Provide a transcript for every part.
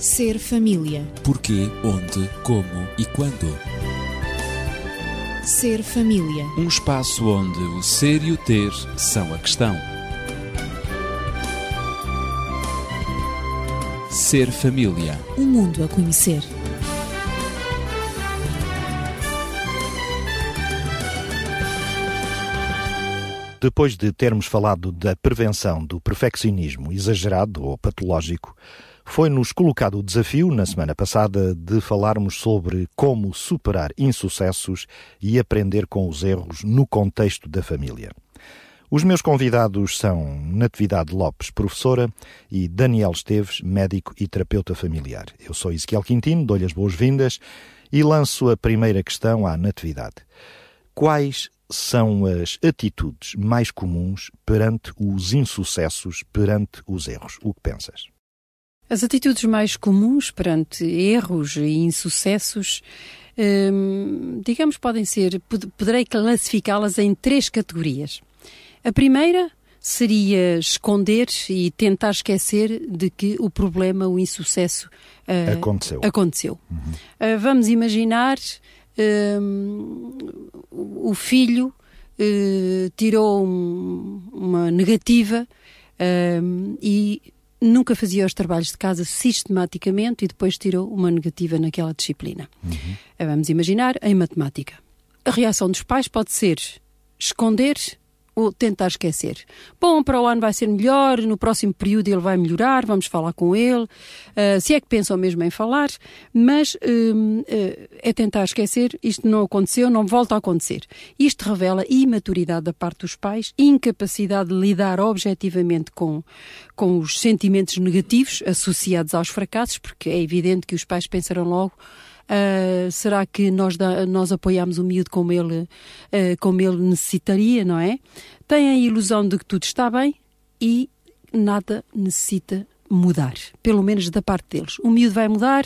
Ser família. Porquê, onde, como e quando. Ser família. Um espaço onde o ser e o ter são a questão. Ser família. Um mundo a conhecer. Depois de termos falado da prevenção do perfeccionismo exagerado ou patológico, foi-nos colocado o desafio, na semana passada, de falarmos sobre como superar insucessos e aprender com os erros no contexto da família. Os meus convidados são Natividade Lopes, professora, e Daniel Esteves, médico e terapeuta familiar. Eu sou Ezequiel Quintino, dou-lhe as boas-vindas e lanço a primeira questão à Natividade. Quais são as atitudes mais comuns perante os insucessos, perante os erros? O que pensas? As atitudes mais comuns perante erros e insucessos, hum, digamos, podem ser, poderei classificá-las em três categorias. A primeira seria esconder e tentar esquecer de que o problema, o insucesso uh, aconteceu. aconteceu. Uhum. Uh, vamos imaginar uh, o filho uh, tirou um, uma negativa uh, e nunca fazia os trabalhos de casa sistematicamente e depois tirou uma negativa naquela disciplina. Uhum. Vamos imaginar em matemática. A reação dos pais pode ser esconder ou tentar esquecer. Bom, para o ano vai ser melhor, no próximo período ele vai melhorar, vamos falar com ele, uh, se é que pensam mesmo em falar, mas uh, uh, é tentar esquecer, isto não aconteceu, não volta a acontecer. Isto revela imaturidade da parte dos pais, incapacidade de lidar objetivamente com, com os sentimentos negativos associados aos fracassos, porque é evidente que os pais pensarão logo Uh, será que nós, da, nós apoiamos o miúdo como ele, uh, como ele necessitaria, não é? Tem a ilusão de que tudo está bem e nada necessita mudar, pelo menos da parte deles. O miúdo vai mudar,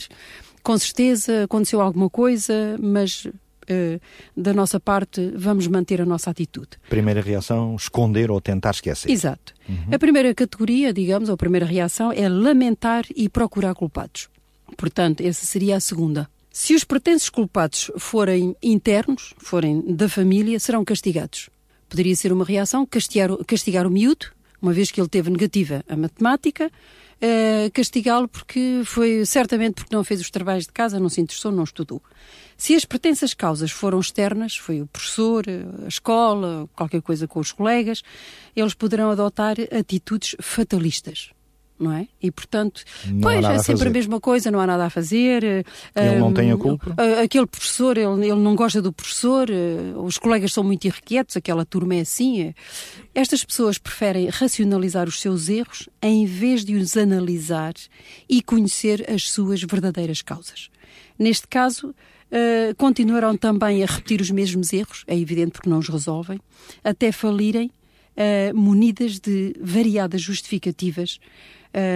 com certeza, aconteceu alguma coisa, mas Uh, da nossa parte, vamos manter a nossa atitude. Primeira reação, esconder ou tentar esquecer. Exato. Uhum. A primeira categoria, digamos, ou a primeira reação é lamentar e procurar culpados. Portanto, essa seria a segunda. Se os pretensos culpados forem internos, forem da família, serão castigados. Poderia ser uma reação castigar, castigar o miúdo, uma vez que ele teve negativa a matemática, uh, castigá-lo porque foi certamente porque não fez os trabalhos de casa, não se interessou, não estudou. Se as pretensas causas foram externas, foi o professor, a escola, qualquer coisa com os colegas, eles poderão adotar atitudes fatalistas não é? E portanto, não pois é sempre a, a, mesma coisa, não há nada a fazer. Ele um, não tem a culpa. Aquele professor, ele, ele não gosta do professor, eh, os colegas são muito irrequietos, aquela turma é assim. É. Estas pessoas preferem racionalizar os seus erros em vez de os analisar e conhecer as suas verdadeiras causas. Neste caso, uh, continuarão também a repetir os mesmos erros, é evidente porque não os resolvem, até falirem, uh, munidas de variadas justificativas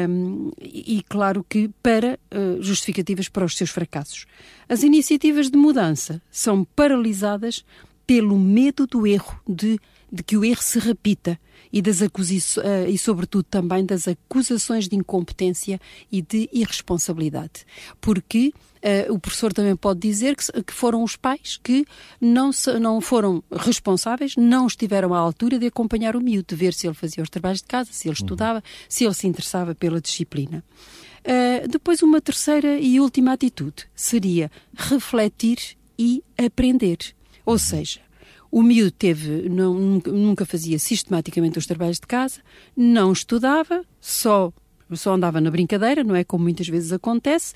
um, e, claro que, para uh, justificativas para os seus fracassos. As iniciativas de mudança são paralisadas pelo medo do erro, de, de que o erro se repita e, das uh, e, sobretudo, também das acusações de incompetência e de irresponsabilidade. Porque Uh, o professor também pode dizer que, que foram os pais que não, se, não foram responsáveis, não estiveram à altura de acompanhar o miúdo, de ver se ele fazia os trabalhos de casa, se ele uhum. estudava, se ele se interessava pela disciplina. Uh, depois, uma terceira e última atitude seria refletir e aprender. Ou uhum. seja, o miúdo teve, não, nunca fazia sistematicamente os trabalhos de casa, não estudava, só só andava na brincadeira, não é como muitas vezes acontece,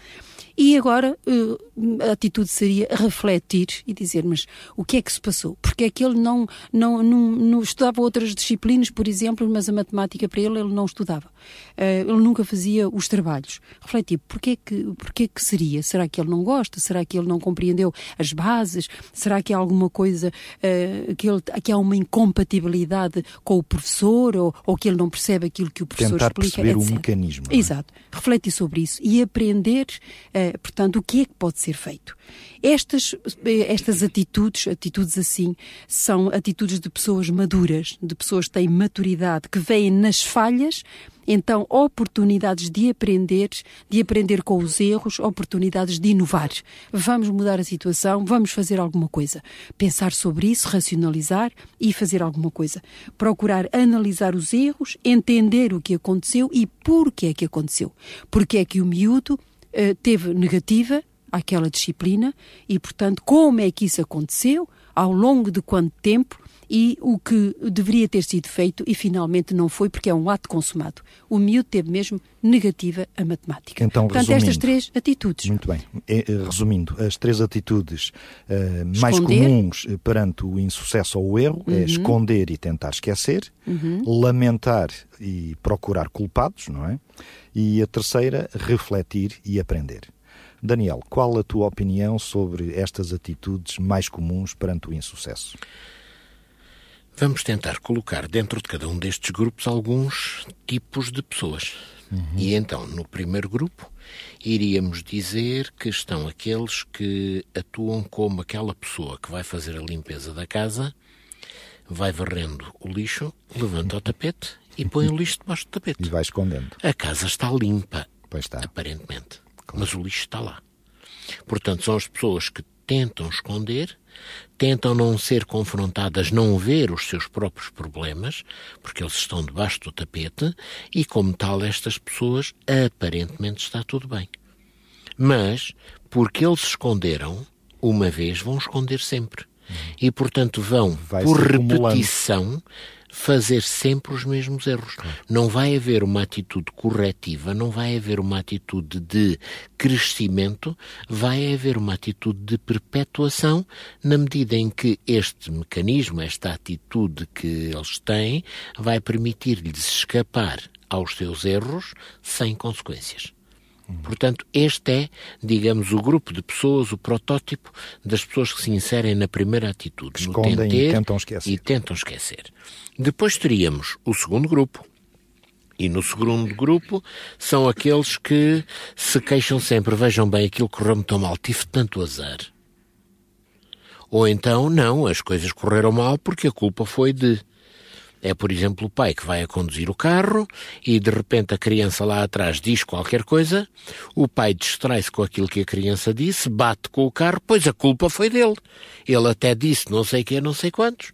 e agora uh, a atitude seria refletir e dizer, mas o que é que se passou? Porque é que ele não, não, não, não estudava outras disciplinas, por exemplo, mas a matemática para ele ele não estudava. Uh, ele nunca fazia os trabalhos. Refletir, porquê que, porquê que seria? Será que ele não gosta? Será que ele não compreendeu as bases? Será que há alguma coisa, uh, que, ele, que há uma incompatibilidade com o professor ou, ou que ele não percebe aquilo que o professor Tentar explica? perceber etc. o É? Exato. Refletir sobre isso e aprender uh, portanto, o que é que pode ser feito? Estas, estas atitudes, atitudes assim, são atitudes de pessoas maduras, de pessoas que têm maturidade, que veem nas falhas então oportunidades de aprender, de aprender com os erros, oportunidades de inovar. Vamos mudar a situação, vamos fazer alguma coisa. Pensar sobre isso, racionalizar e fazer alguma coisa. Procurar analisar os erros, entender o que aconteceu e porquê é que aconteceu. Porque é que o miúdo uh, teve negativa aquela disciplina e, portanto, como é que isso aconteceu, ao longo de quanto tempo e o que deveria ter sido feito e finalmente não foi porque é um ato consumado. O miúdo teve mesmo negativa a matemática. Então, Portanto, estas três atitudes. Muito bem. É, é, resumindo, as três atitudes uh, mais comuns eh, perante o insucesso ou o erro é uhum. é esconder e tentar esquecer, uhum. lamentar e procurar culpados, não é? E a terceira, refletir e aprender. Daniel, qual a tua opinião sobre estas atitudes mais comuns perante o insucesso? Vamos tentar colocar dentro de cada um destes grupos alguns tipos de pessoas. Uhum. E então, no primeiro grupo, iríamos dizer que estão aqueles que atuam como aquela pessoa que vai fazer a limpeza da casa, vai varrendo o lixo, levanta o tapete e põe o lixo debaixo do tapete. E vai escondendo. A casa está limpa, pois está. aparentemente, claro. mas o lixo está lá. Portanto, são as pessoas que tentam esconder, tentam não ser confrontadas, não ver os seus próprios problemas, porque eles estão debaixo do tapete, e como tal, estas pessoas aparentemente está tudo bem. Mas, porque eles esconderam, uma vez vão esconder sempre. E, portanto, vão, Vai por repetição, fazer sempre os mesmos erros. Não vai haver uma atitude corretiva, não vai haver uma atitude de crescimento, vai haver uma atitude de perpetuação na medida em que este mecanismo, esta atitude que eles têm, vai permitir-lhes escapar aos seus erros sem consequências. Portanto, este é, digamos, o grupo de pessoas, o protótipo das pessoas que se inserem na primeira atitude. Escondem no e tentam esquecer. E tentam esquecer. Depois teríamos o segundo grupo. E no segundo grupo são aqueles que se queixam sempre, vejam bem, aquilo correu-me tão mal, tive tanto azar. Ou então, não, as coisas correram mal porque a culpa foi de. É, por exemplo, o pai que vai a conduzir o carro e de repente a criança lá atrás diz qualquer coisa, o pai distrai-se com aquilo que a criança disse, bate com o carro, pois a culpa foi dele. Ele até disse não sei que, não sei quantos.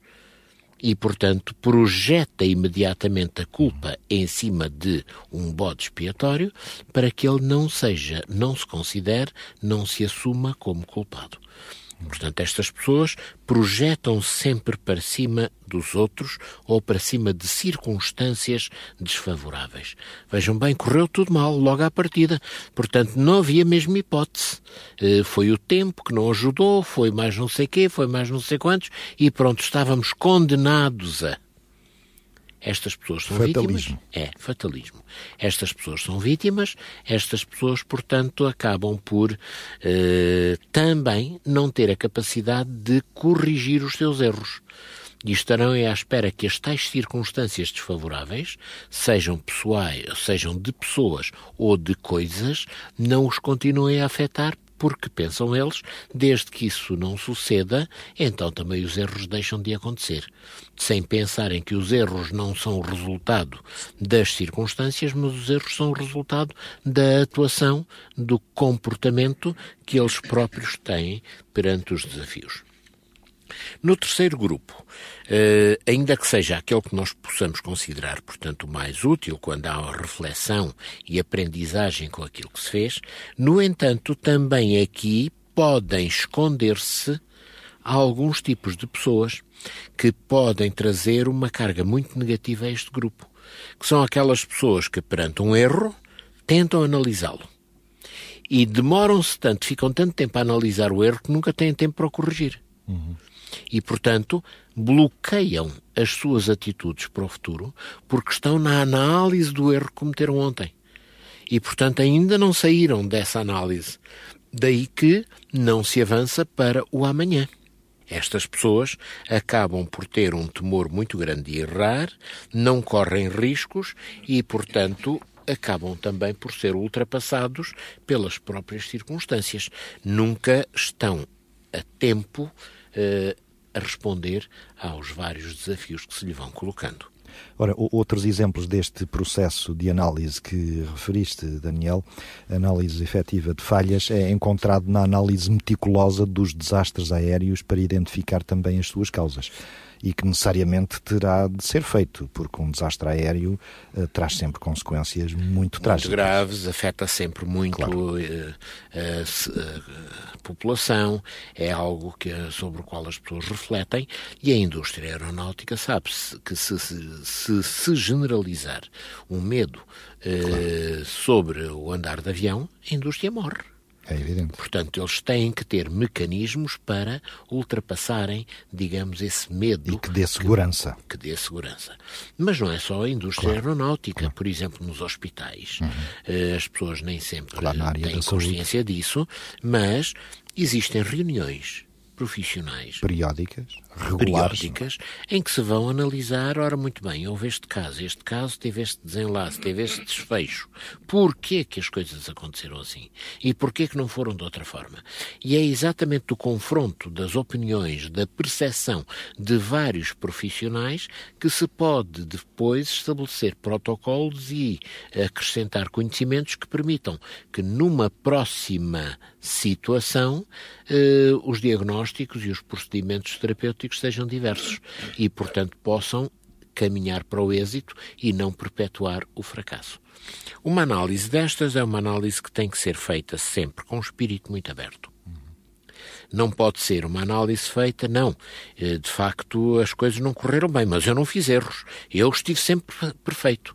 E, portanto, projeta imediatamente a culpa em cima de um bode expiatório para que ele não seja, não se considere, não se assuma como culpado. Portanto, estas pessoas projetam sempre para cima dos outros ou para cima de circunstâncias desfavoráveis. Vejam bem, correu tudo mal logo à partida. Portanto, não havia mesmo hipótese. Eh, foi o tempo que não ajudou, foi mais não sei quê, foi mais não sei quantos, e pronto, estávamos condenados a. Estas pessoas são fatalismo. vítimas. É, fatalismo. Estas pessoas são vítimas, estas pessoas, portanto, acabam por eh, também não ter a capacidade de corrigir os seus erros. E estarão à espera que as tais circunstâncias desfavoráveis, sejam pessoais, sejam de pessoas ou de coisas, não os continuem a afetar porque pensam eles, desde que isso não suceda, então também os erros deixam de acontecer. Sem pensarem que os erros não são o resultado das circunstâncias, mas os erros são o resultado da atuação, do comportamento que eles próprios têm perante os desafios. No terceiro grupo, eh, ainda que seja aquele que nós possamos considerar, portanto, mais útil quando há reflexão e aprendizagem com aquilo que se fez, no entanto, também aqui podem esconder-se alguns tipos de pessoas que podem trazer uma carga muito negativa a este grupo, que são aquelas pessoas que, perante um erro, tentam analisá-lo. E demoram-se tanto, ficam tanto tempo a analisar o erro que nunca têm tempo para o corrigir. Uhum e, portanto, bloqueiam as suas atitudes para o futuro porque estão na análise do erro que cometeram ontem. E, portanto, ainda não saíram dessa análise. Daí que não se avança para o amanhã. Estas pessoas acabam por ter um temor muito grande de errar, não correm riscos e, portanto, acabam também por ser ultrapassados pelas próprias circunstâncias. Nunca estão a tempo a responder aos vários desafios que se lhe vão colocando. Ora, outros exemplos deste processo de análise que referiste, Daniel, análise efetiva de falhas, é encontrado na análise meticulosa dos desastres aéreos para identificar também as suas causas e que necessariamente terá de ser feito, porque um desastre aéreo uh, traz sempre consequências muito, trágicas. Muito graves, afeta sempre muito claro. uh, a, a, população, é algo que, sobre o qual as pessoas refletem e a indústria aeronáutica sabe -se que se, se, se, generalizar um medo uh, claro. sobre o andar de avião, a indústria morre. É evidente. Portanto, eles têm que ter mecanismos para ultrapassarem, digamos, esse medo. E que dê segurança. Que, que dê segurança. Mas não é só a indústria claro. aeronáutica. Claro. Por exemplo, nos hospitais, uhum. Eh, as pessoas nem sempre claro, têm consciência saúde. disso, mas existem reuniões profissionais. Periódicas, regulares. Periódicas, em que se vão analisar, ora, muito bem, houve este caso, este caso teve este desenlace, teve este desfecho. Porquê que as coisas aconteceram assim? E porquê que não foram de outra forma? E é exatamente do confronto das opiniões, da percepção de vários profissionais que se pode depois estabelecer protocolos e acrescentar conhecimentos que permitam que numa próxima situação eh, os diagnósticos e os procedimentos terapêuticos sejam diversos e, portanto, possam caminhar para o êxito e não perpetuar o fracasso. Uma análise destas é uma análise que tem que ser feita sempre com um espírito muito aberto. Não pode ser uma análise feita, não. Eh, de facto, as coisas não correram bem, mas eu não fiz erros. Eu estive sempre perfeito.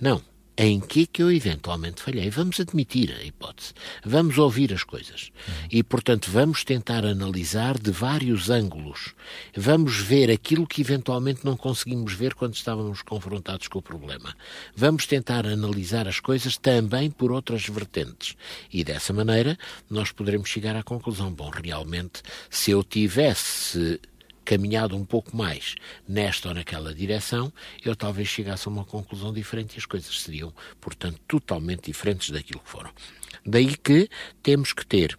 Não em que que eu eventualmente falhei. Vamos admitir a hipótese. Vamos ouvir as coisas. E, portanto, vamos tentar analisar de vários ângulos. Vamos ver aquilo que eventualmente não conseguimos ver quando estávamos confrontados com o problema. Vamos tentar analisar as coisas também por outras vertentes. E dessa maneira nós poderemos chegar à conclusão: bom, realmente, se eu tivesse caminhado um pouco mais nesta ou naquela direção, eu talvez chegasse a uma conclusão diferente e as coisas seriam, portanto, totalmente diferentes daquilo que foram. Daí que temos que ter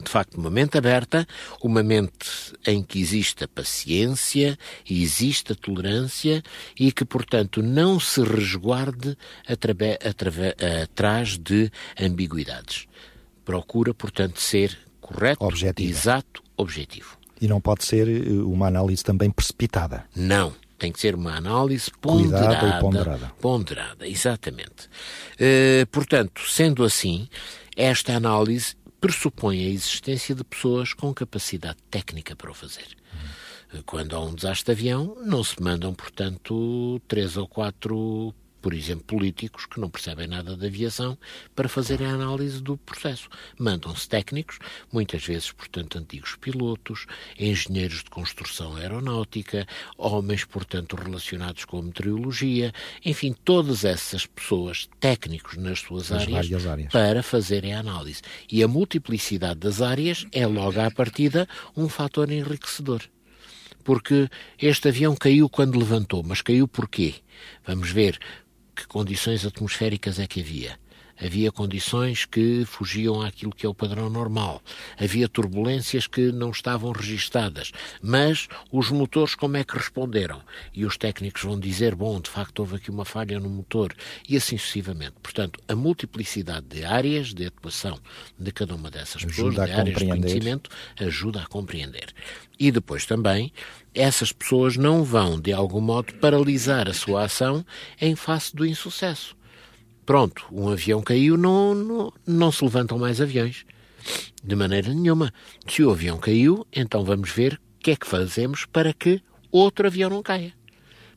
de facto, uma mente aberta, uma mente em que exista paciência, exista tolerância e que, portanto, não se resguarde atrás de ambiguidades. Procura, portanto, ser correto, exato, objetivo. E não pode ser eh, uma análise também precipitada. Não. Tem que ser uma análise ponderada. Cuidada e ponderada. Ponderada, exatamente. Uh, portanto, sendo assim, esta análise pressupõe a existência de pessoas com capacidade técnica para o fazer. Hum. Quando há um desastre de avião, não se mandam, portanto, três ou quatro por exemplo, políticos que não percebem nada de aviação para fazerem a análise do processo. Mandam-se técnicos, muitas vezes, portanto, antigos pilotos, engenheiros de construção aeronáutica, homens, portanto, relacionados com a meteorologia, enfim, todas essas pessoas, técnicos nas suas áreas, áreas, para fazerem a análise. E a multiplicidade das áreas é logo à partida um fator enriquecedor porque este avião caiu quando levantou, mas caiu porquê? Vamos ver que condições atmosféricas é que havia. Havia condições que fugiam àquilo que é o padrão normal. Havia turbulências que não estavam registadas. Mas os motores como é que responderam? E os técnicos vão dizer, bom, de facto houve aqui uma falha no motor. E assim sucessivamente. Portanto, a multiplicidade de áreas de atuação de cada uma dessas pessoas, de áreas de conhecimento, ajuda a compreender. E depois também, essas pessoas não vão, de algum modo, paralisar a sua ação em face do insucesso Pronto, um avião caiu, não, não, não se levantam mais aviões. De maneira nenhuma. Se o avião caiu, então vamos ver o que é que fazemos para que outro avião não caia.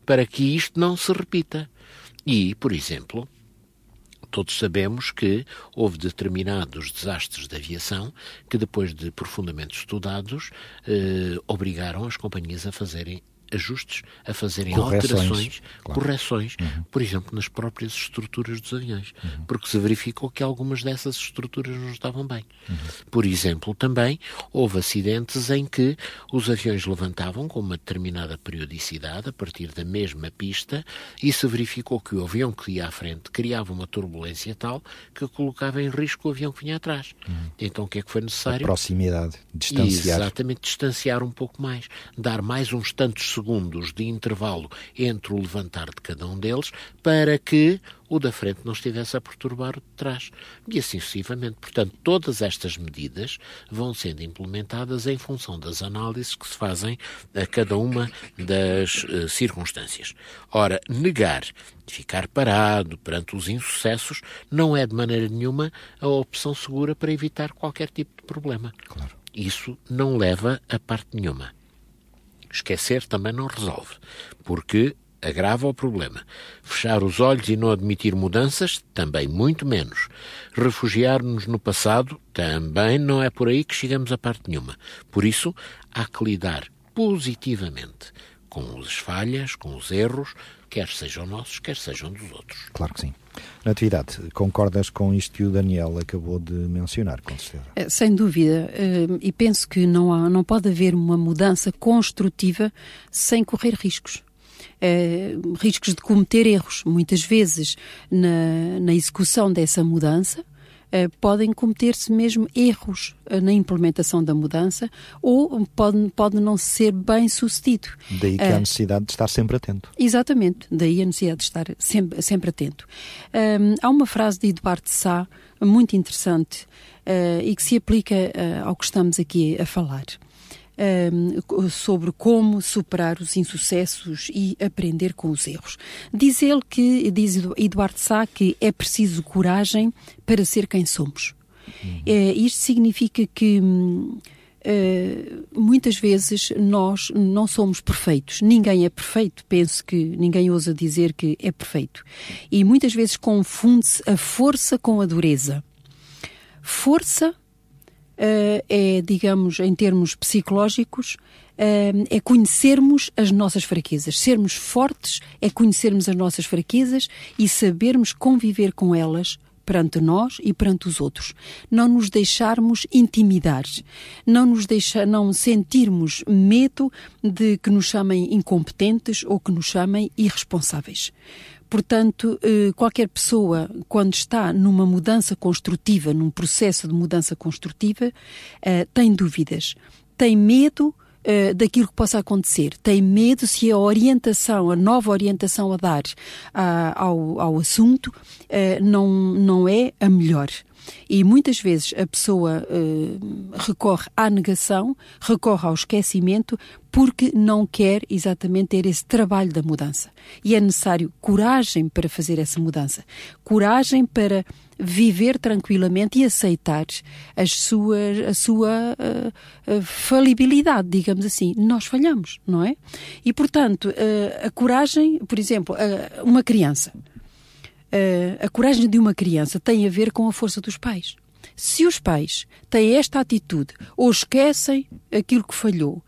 Para que isto não se repita. E, por exemplo, todos sabemos que houve determinados desastres de aviação que, depois de profundamente estudados, eh, obrigaram as companhias a fazerem ajustes, a fazerem correções, alterações, claro. correções, uhum. por exemplo, nas próprias estruturas dos aviões, uhum. porque se verificou que algumas dessas estruturas não estavam bem. Uhum. Por exemplo, também houve acidentes em que os aviões levantavam com uma determinada periodicidade a partir da mesma pista e se verificou que o avião que ia à frente criava uma turbulência tal que colocava em risco o avião que vinha atrás. Uhum. Então o que é que foi necessário? A proximidade, distanciar. Exatamente, distanciar um pouco mais, dar mais uns tantos segundos segundos de intervalo entre o levantar de cada um deles para que o da frente não estivesse a perturbar o de trás. E assim sucessivamente. Portanto, todas estas medidas vão sendo implementadas em função das análises que se fazem a cada uma das uh, circunstâncias. Ora, negar, ficar parado perante os insucessos, não é de maneira nenhuma a opção segura para evitar qualquer tipo de problema. Claro. Isso não leva a parte nenhuma. Esquecer também não resolve, porque agrava o problema. Fechar os olhos e não admitir mudanças, também muito menos. Refugiar-nos no passado, também não é por aí que chegamos a parte nenhuma. Por isso, há que lidar positivamente com as falhas, com os erros, quer sejam nossos, quer sejam dos outros. Claro que sim. Natividade, concordas com isto que o Daniel acabou de mencionar, com certeza? Eh, sem dúvida, eh, e penso que não, há, não pode haver uma mudança construtiva sem correr riscos. Eh, riscos de cometer erros. Muitas vezes, na, na execução dessa mudança, podem cometer-se mesmo erros eh, na implementação da mudança ou pode, pode não ser bem sucedido. Daí que há a necessidade de estar sempre atento. Exatamente, daí a necessidade de estar sempre, sempre atento. Um, há uma frase de Eduardo Sá muito interessante e que se aplica ao que estamos aqui a falar um, sobre como superar os insucessos e aprender com os erros. Diz ele que, diz Eduardo Sá, que é preciso coragem para ser quem somos. Uhum. É, isto significa que. Uh, muitas vezes nós não somos perfeitos, ninguém é perfeito, penso que ninguém ousa dizer que é perfeito. E muitas vezes confunde-se a força com a dureza. Força é, digamos, em termos psicológicos, uh, é conhecermos as nossas fraquezas. Sermos fortes é conhecermos as nossas fraquezas e sabermos conviver com elas perante nós e perante os outros. Não nos deixarmos intimidar, não nos deixar, não sentirmos medo de que nos chamem incompetentes ou que nos chamem irresponsáveis. Portanto, eh, qualquer pessoa, quando está numa mudança construtiva, num processo de mudança construtiva, eh, tem dúvidas, tem medo eh, daquilo que possa acontecer, tem medo se a orientação, a nova orientação a dar ao, ao assunto não, não é a melhor. E muitas vezes a pessoa uh, recorre à negação, recorre ao esquecimento, porque não quer exatamente ter esse trabalho da mudança. E é necessário coragem para fazer essa mudança. Coragem para viver tranquilamente e aceitar as suas, a sua uh, uh, falibilidade, digamos assim. Nós falhamos, não é? E, portanto, uh, a coragem, por exemplo, uma criança a coragem de uma criança tem a ver com a força dos pais. Se os pais têm esta atitude, ou esquecem aquilo que falhou,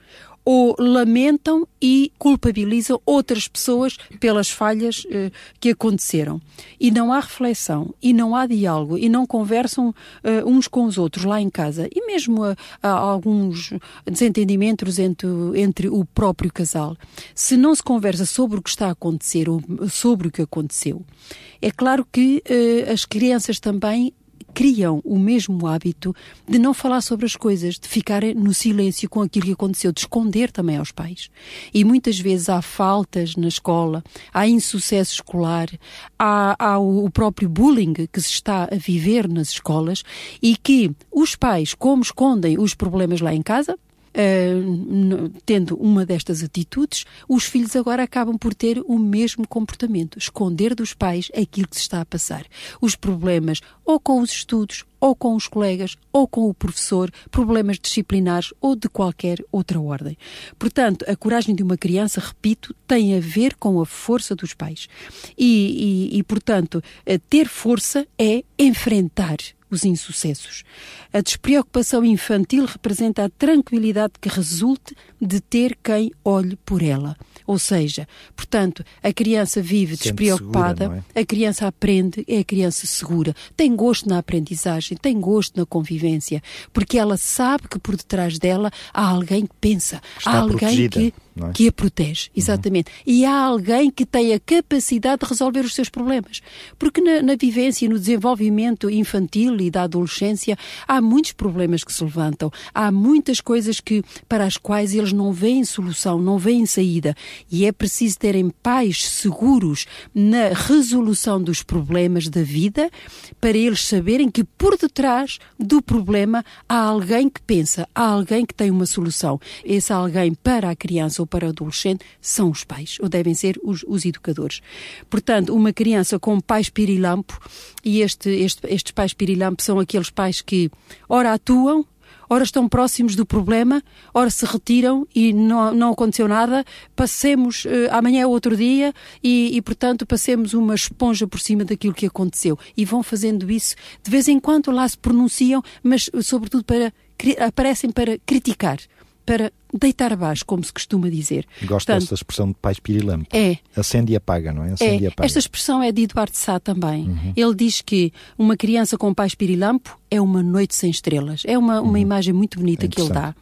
ou lamentam e culpabilizam outras pessoas pelas falhas eh, que aconteceram. E não há reflexão, e não há diálogo, e não conversam eh, uns com os outros lá em casa. E mesmo há alguns desentendimentos entre, entre o próprio casal. Se não se conversa sobre o que está a acontecer ou sobre o que aconteceu, é claro que eh, as crianças também criam o mesmo hábito de não falar sobre as coisas, de ficar no silêncio com aquilo que aconteceu, de esconder também aos pais. E muitas vezes há faltas na escola, há insucesso escolar, há, há o próprio bullying que se está a viver nas escolas e que os pais, como escondem os problemas lá em casa, uh, tendo uma destas atitudes, os filhos agora acabam por ter o mesmo comportamento, esconder dos pais aquilo que se está a passar. Os problemas, ou com os estudos, ou com os colegas, ou com o professor, problemas disciplinares ou de qualquer outra ordem. Portanto, a coragem de uma criança, repito, tem a ver com a força dos pais. E, e, e portanto, ter força é enfrentar os insucessos. A despreocupação infantil representa a tranquilidade que resulte de ter quem olhe por ela. Ou seja, portanto, a criança vive despreocupada, segura, é? a criança aprende, é a criança segura, tem gosto na aprendizagem, tem gosto na convivência, porque ela sabe que por detrás dela há alguém que pensa, Está há alguém protegida. que é? que a protege, exatamente. Uhum. E há alguém que tem a capacidade de resolver os seus problemas. Porque na, na vivência, no desenvolvimento infantil e da adolescência, há muitos problemas que se levantam, há muitas coisas que, para as quais eles não veem solução, não veem saída. E é preciso terem pais seguros na resolução dos problemas da vida para eles saberem que por detrás do problema há alguém que pensa, há alguém que tem uma solução. Esse alguém para a criança ou para o adolescente são os pais, ou devem ser os, os educadores. Portanto, uma criança com pais pirilampo, e este, este, estes pais pirilampo são aqueles pais que ora atuam, ora estão próximos do problema, ora se retiram e não, não aconteceu nada, passemos, uh, amanhã é outro dia e, e, portanto, passemos uma esponja por cima daquilo que aconteceu. E vão fazendo isso, de vez em quando lá se pronunciam, mas sobretudo para, aparecem para criticar para deitar abaixo, como se costuma dizer. Gosto Portanto, dessa expressão de pais pirilampo. É. Acende e apaga, não é? Acende é. e apaga. Esta expressão é de Eduardo Sá também. Uhum. Ele diz que uma criança com pais pirilampo é uma noite sem estrelas. É uma, uma uhum. imagem muito bonita que ele dá.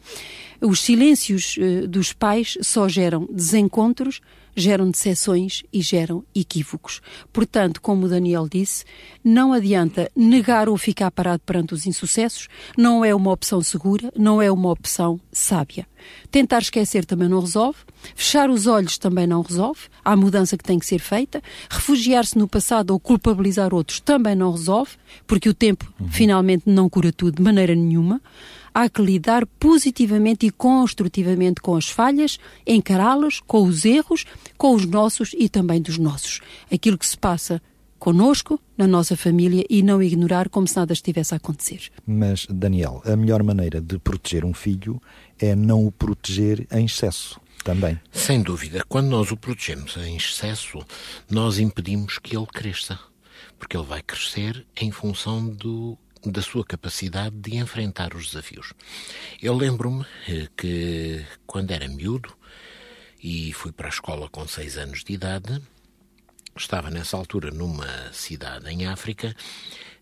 Os silêncios uh, dos pais só geram desencontros, geram decepções e geram equívocos. Portanto, como o Daniel disse, não adianta negar ou ficar parado perante os insucessos, não é uma opção segura, não é uma opção sábia. Tentar esquecer também não resolve, fechar os olhos também não resolve, há mudança que tem que ser feita, refugiar-se no passado ou culpabilizar outros também não resolve, porque o tempo uhum. finalmente não cura tudo de maneira nenhuma há que lidar positivamente e construtivamente com as falhas, encará-las, com os erros, com os nossos e também dos nossos. Aquilo que se passa conosco, na nossa família e não ignorar como se nada estivesse a acontecer. Mas, Daniel, a melhor maneira de proteger um filho é não o proteger em excesso. Também. Sem dúvida. Quando nós o protegemos em excesso, nós impedimos que ele cresça. Porque ele vai crescer em função do da sua capacidade de enfrentar os desafios. Eu lembro-me eh, que, quando era miúdo e fui para a escola com seis anos de idade, estava nessa altura numa cidade em África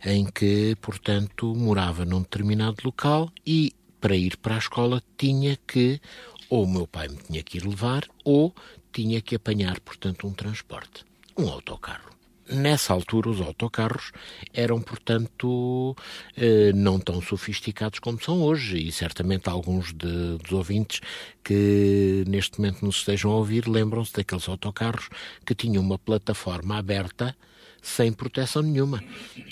em que, portanto, morava num determinado local e para ir para a escola tinha que, ou o meu pai me tinha que ir levar, ou tinha que apanhar, portanto, um transporte, um autocarro. Nessa altura, os autocarros eram, portanto, eh, não tão sofisticados como são hoje, e certamente alguns de, dos ouvintes que neste momento nos estejam a ouvir lembram-se daqueles autocarros que tinham uma plataforma aberta sem proteção nenhuma,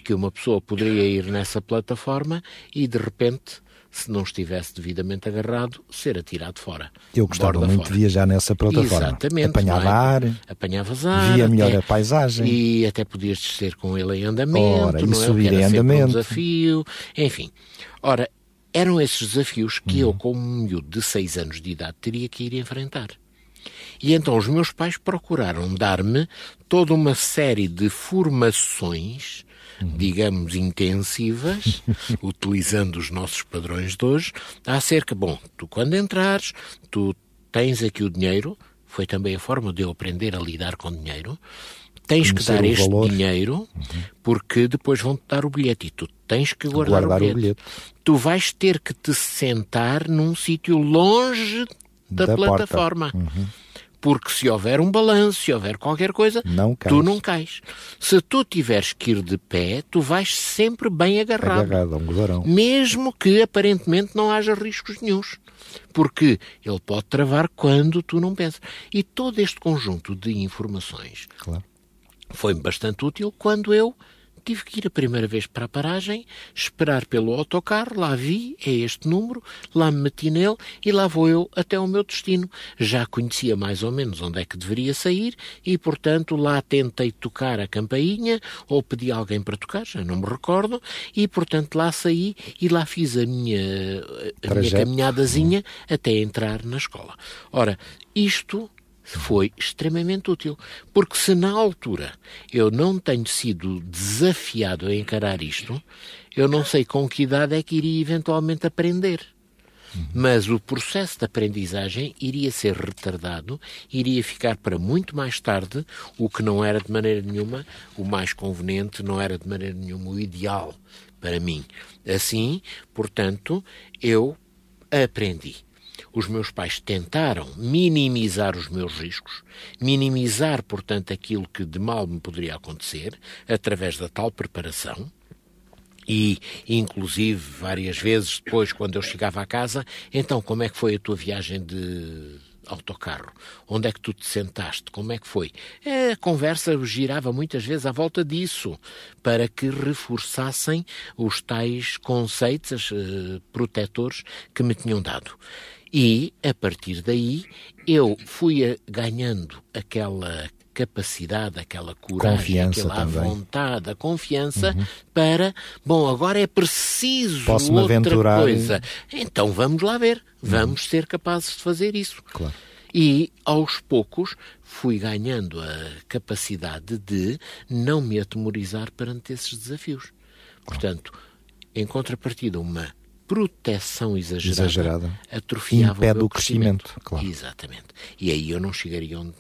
que uma pessoa poderia ir nessa plataforma e de repente se não estivesse devidamente agarrado, ser atirado fora. Eu gostava muito fora. de viajar nessa plataforma. Exatamente. Apanhava é? ar, apanhavas ar, via melhor a paisagem. E até podias descer com ele em andamento, Ora, não é? subir em andamento. Um desafio, enfim. Ora, eram esses desafios que uhum. eu, como um miúdo de 6 anos de idade, teria que ir enfrentar. E então os meus pais procuraram dar-me toda uma série de formações digamos, intensivas, utilizando os nossos padrões de hoje, acerca, bom, tu quando entrares, tu tens aqui o dinheiro, foi também a forma de eu aprender a lidar com dinheiro, tens Conhecer que dar este valor. dinheiro, uhum. porque depois vão-te dar o bilhete e tu tens que guardar, guardar o, bilhete. o, bilhete. Tu vais ter que te sentar num sítio longe da, da plataforma. Uhum. Porque se houver um balanço, se houver qualquer coisa, não tu não cais. Se tu tiveres que ir de pé, tu vais sempre bem agarrado. Agarrado a um gozarão. Mesmo que aparentemente não haja riscos nenhums. Porque ele pode travar quando tu não pensas. E todo este conjunto de informações claro. foi bastante útil quando eu tive que ir a primeira vez para a paragem, esperar pelo autocarro, lá vi, é este número, lá me meti nele e lá vou eu até o meu destino. Já conhecia mais ou menos onde é que deveria sair e, portanto, lá tentei tocar a campainha ou pedi alguém para tocar, já não me recordo, e, portanto, lá saí e lá fiz a minha, a minha caminhadazinha até entrar na escola. Ora, isto foi extremamente útil. Porque se na altura eu não tenho sido desafiado a encarar isto, eu não sei com que idade é que iria eventualmente aprender. Mas o processo de aprendizagem iria ser retardado, iria ficar para muito mais tarde, o que não era de maneira nenhuma o mais conveniente, não era de maneira nenhuma o ideal para mim. Assim, portanto, eu aprendi. Os meus pais tentaram minimizar os meus riscos, minimizar, portanto, aquilo que de mal me poderia acontecer, através da tal preparação. E, inclusive, várias vezes depois, quando eu chegava à casa, então, como é que foi a tua viagem de autocarro? Onde é que tu te sentaste? Como é que foi? A conversa girava muitas vezes à volta disso, para que reforçassem os tais conceitos uh, protetores que me tinham dado. E, a partir daí, eu fui ganhando aquela capacidade, aquela coragem, confiança aquela também. vontade, a confiança uhum. para, bom, agora é preciso Posso outra aventurar coisa. Então vamos lá ver, vamos uhum. ser capazes de fazer isso. Claro. E, aos poucos, fui ganhando a capacidade de não me atemorizar perante esses desafios. Portanto, em contrapartida, uma proteção exagerada, exagerada. atrofiava Impede o, o crescimento. crescimento. Claro. Exatamente. E aí eu não chegaria onde,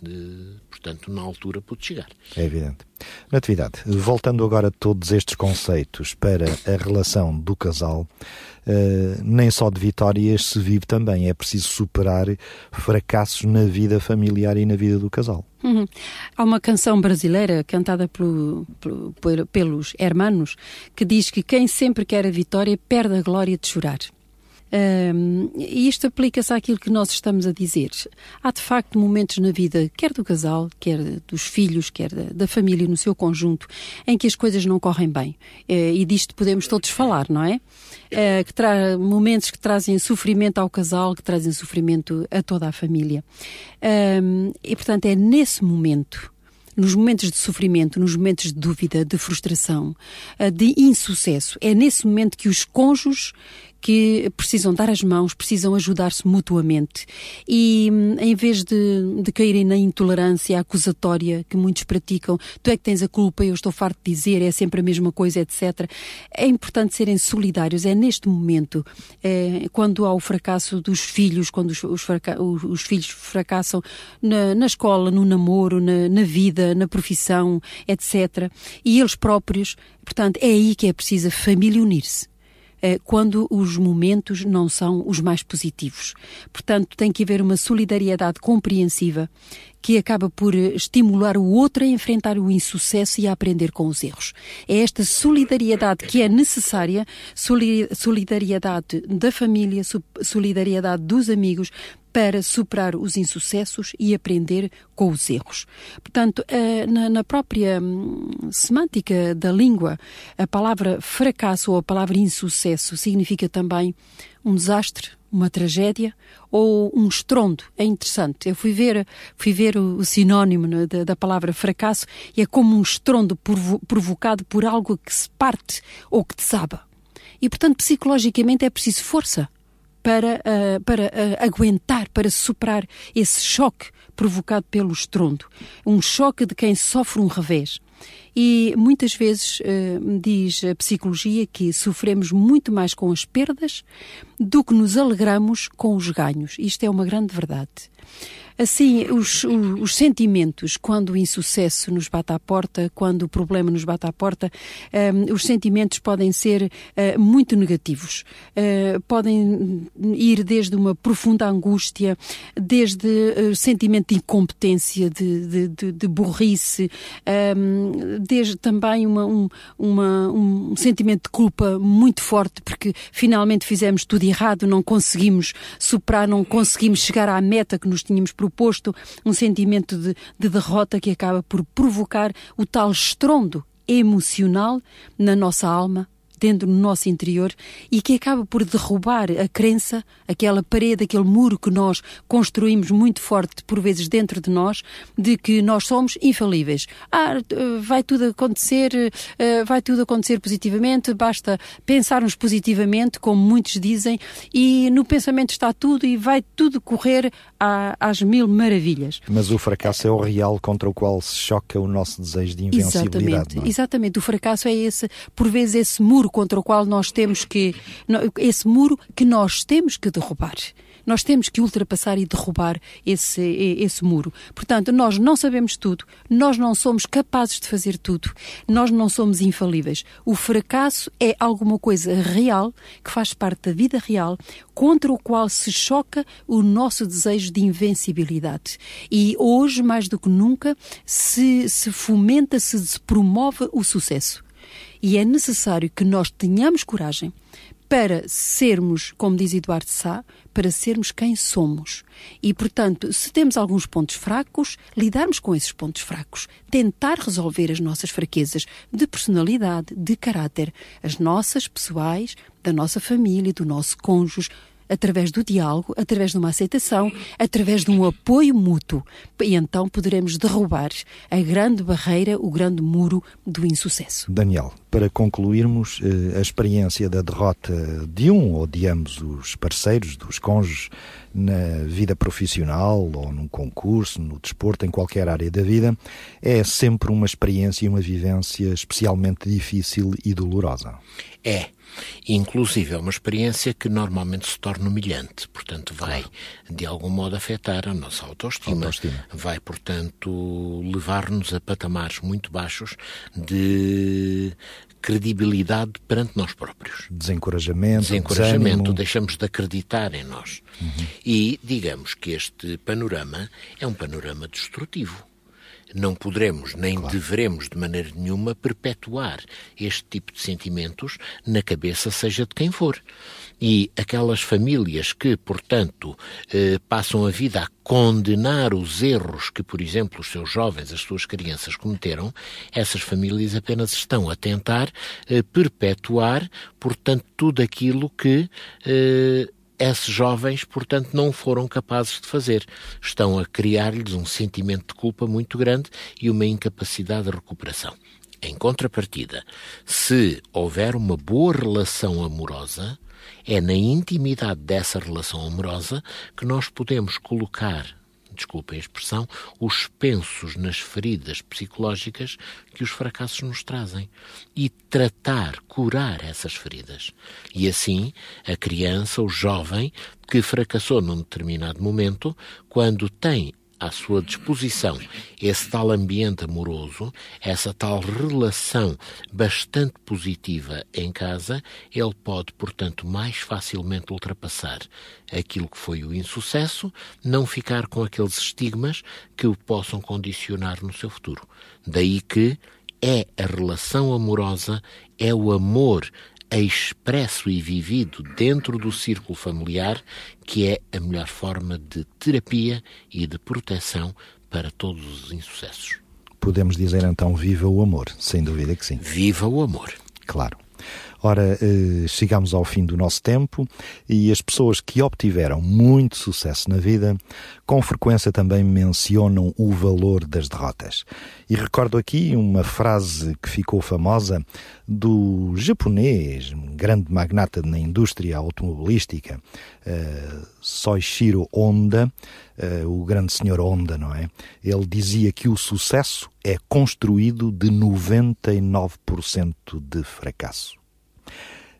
portanto, na altura pude chegar. É evidente. Natividade, voltando agora a todos estes conceitos para a relação do casal, uh, nem só de vitórias se vive também. É preciso superar fracassos na vida familiar e na vida do casal. Uhum. Há uma canção brasileira cantada pelo, pelo, pelos hermanos que diz que quem sempre quer a vitória perde a glória de chorar. Um, e isto aplica-se àquilo que nós estamos a dizer. Há de facto momentos na vida, quer do casal, quer dos filhos, quer da, da família no seu conjunto, em que as coisas não correm bem. Uh, e disto podemos todos falar, não é? Uh, que tra momentos que trazem sofrimento ao casal, que trazem sofrimento a toda a família. Um, e portanto é nesse momento nos momentos de sofrimento, nos momentos de dúvida, de frustração, eh, de insucesso. É nesse momento que os cônjuges que precisam dar as mãos, precisam ajudar-se mutuamente. E hum, em vez de, de caírem na intolerância acusatória que muitos praticam, tu é que tens a culpa, eu estou farto de dizer, é sempre a mesma coisa, etc. É importante serem solidários. É neste momento, é, quando há o fracasso dos filhos, quando os, os, os, os filhos fracassam na, na, escola, no namoro, na, na vida, na profissão, etc. E eles próprios, portanto, é aí que é preciso a família unir-se. Eh, quando os momentos não são os mais positivos. Portanto, tem que haver uma solidariedade compreensiva que acaba por eh, estimular o outro a enfrentar o insucesso e a aprender com os erros. É esta solidariedade que é necessária, solidariedade da família, solidariedade dos amigos, para superar os insucessos e aprender com os erros. Portanto, eh, na própria hum, semântica da língua, a palavra fracasso ou a palavra insucesso significa também um desastre, uma tragédia ou um estrondo. É interessante. Eu fui ver, fui ver o, sinónimo né, da, palavra fracasso e é como um estrondo provo provocado por algo que se parte ou que desaba. E, portanto, psicologicamente é preciso força para, uh, para uh, aguentar, para superar esse choque provocado pelo estrondo. Um choque de quem sofre um revés. E muitas vezes uh, diz a psicologia que sofremos muito mais com as perdas do que nos alegramos com os ganhos. Isto é uma grande verdade. Assim, os, os, os, sentimentos, quando o insucesso nos bate à porta, quando o problema nos bate à porta, um, os sentimentos podem ser uh, muito negativos. Uh, podem ir desde uma profunda angústia, desde uh, sentimento de incompetência, de, de, de, de burrice, um, desde também uma, um, uma, um sentimento de culpa muito forte, porque finalmente fizemos tudo errado, não conseguimos superar, não conseguimos chegar à meta que nos tínhamos proposto proposto um sentimento de, de derrota que acaba por provocar o tal estrondo emocional na nossa alma, dentro do nosso interior e que acaba por derrubar a crença, aquela parede, aquele muro que nós construímos muito forte, por vezes dentro de nós, de que nós somos infalíveis. Ah, vai tudo acontecer, eh, vai tudo acontecer positivamente, basta pensarmos positivamente, como muitos dizem, e no pensamento está tudo e vai tudo correr às mil maravilhas. Mas o fracasso é o real contra o qual se choca o nosso desejo de invencibilidade. Exatamente, é? exatamente. O fracasso é esse, por vezes, esse muro contra o qual nós temos que, esse muro que nós temos que derrubar. Nós temos que ultrapassar e derrubar esse, esse muro. Portanto, nós não sabemos tudo, nós não somos capazes de fazer tudo, nós não somos infalíveis. O fracasso é alguma coisa real, que faz parte da vida real, contra o qual se choca o nosso desejo de invencibilidade. E hoje, mais do que nunca, se, se fomenta, se promove o sucesso. E é necessário que nós tenhamos coragem para sermos, como diz Eduardo Sá, para sermos quem somos. E, portanto, se temos alguns pontos fracos, lidarmos com esses pontos fracos. Tentar resolver as nossas fraquezas de personalidade, de caráter, as nossas pessoais, da nossa família, do nosso cônjuge, através do diálogo, através de uma aceitação, através de um apoio mútuo. E então poderemos derrubar a grande barreira, o grande muro do insucesso. Daniel, para concluirmos eh, a experiência da derrota de um ou de ambos os parceiros, dos cônjuges, na vida profissional ou num concurso, no desporto, em qualquer área da vida, é sempre uma experiência e uma vivência especialmente difícil e dolorosa. É. Inclusive, é uma experiência que normalmente se torna humilhante, portanto, vai claro. de algum modo afetar a nossa autoestima. autoestima. Vai, portanto, levar-nos a patamares muito baixos de credibilidade perante nós próprios. Desencorajamento. Desencorajamento, desânimo. deixamos de acreditar em nós. Uhum. E digamos que este panorama é um panorama destrutivo não poderemos nem claro. deveremos de maneira nenhuma perpetuar este tipo de sentimentos na cabeça, seja de quem for. E aquelas famílias que, portanto, eh, passam a vida a condenar os erros que, por exemplo, os seus jovens, as suas crianças cometeram, essas famílias apenas estão a tentar eh, perpetuar, portanto, tudo aquilo que eh, esses jovens, portanto, não foram capazes de fazer. Estão a criar-lhes um sentimento de culpa muito grande e uma incapacidade de recuperação. Em contrapartida, se houver uma boa relação amorosa, é na intimidade dessa relação amorosa que nós podemos colocar desculpem a expressão, os pensos nas feridas psicológicas que os fracassos nos trazem e tratar, curar essas feridas. E assim, a criança, o jovem que fracassou num determinado momento, quando tem à sua disposição esse tal ambiente amoroso, essa tal relação bastante positiva em casa, ele pode, portanto, mais facilmente ultrapassar aquilo que foi o insucesso, não ficar com aqueles estigmas que o possam condicionar no seu futuro. Daí que é a relação amorosa, é o amor expresso e vivido dentro do círculo familiar, que é a melhor forma de terapia e de proteção para todos os insucessos. Podemos dizer então viva o amor, sem dúvida que sim. Viva o amor. Claro. Ora, eh, chegamos ao fim do nosso tempo e as pessoas que obtiveram muito sucesso na vida com frequência também mencionam o valor das derrotas. E recordo aqui uma frase que ficou famosa do japonês, grande magnata na indústria automobilística, uh, Soichiro Honda, uh, o grande senhor Honda, não é? Ele dizia que o sucesso é construído de 99% de fracasso.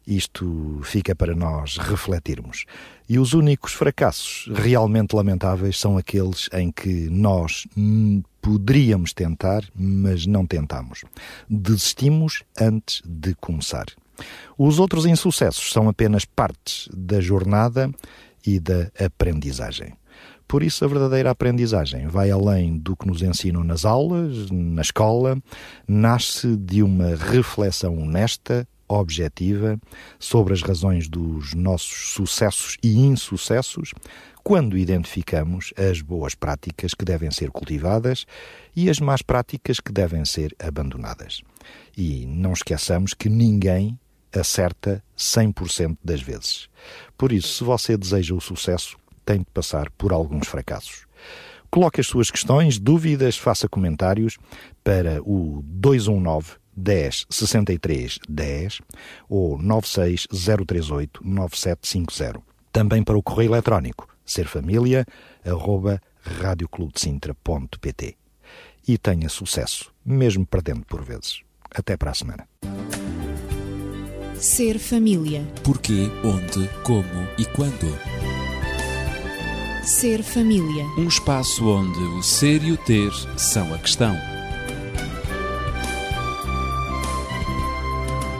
Isto fica para nós refletirmos. E os únicos fracassos realmente lamentáveis são aqueles em que nós poderíamos tentar, mas não tentamos. Desistimos antes de começar. Os outros insucessos são apenas partes da jornada e da aprendizagem. Por isso, a verdadeira aprendizagem vai além do que nos ensinam nas aulas, na escola, nasce de uma reflexão honesta, objetiva sobre as razões dos nossos sucessos e insucessos quando identificamos as boas práticas que devem ser cultivadas e as más práticas que devem ser abandonadas. E não esqueçamos que ninguém acerta 100% das vezes. Por isso, se você deseja o sucesso, tem de passar por alguns fracassos. Coloque as suas questões, dúvidas, faça comentários para o 219 10 63 10 ou 96 038 9750. Também para o correio eletrónico serfamilia@radioclubdesintra.pt. E tenha sucesso, mesmo perdendo por vezes. Até para a semana. Ser família. Porquê, onde, como e quando. Ser família. Um espaço onde o ser e o ter são a questão.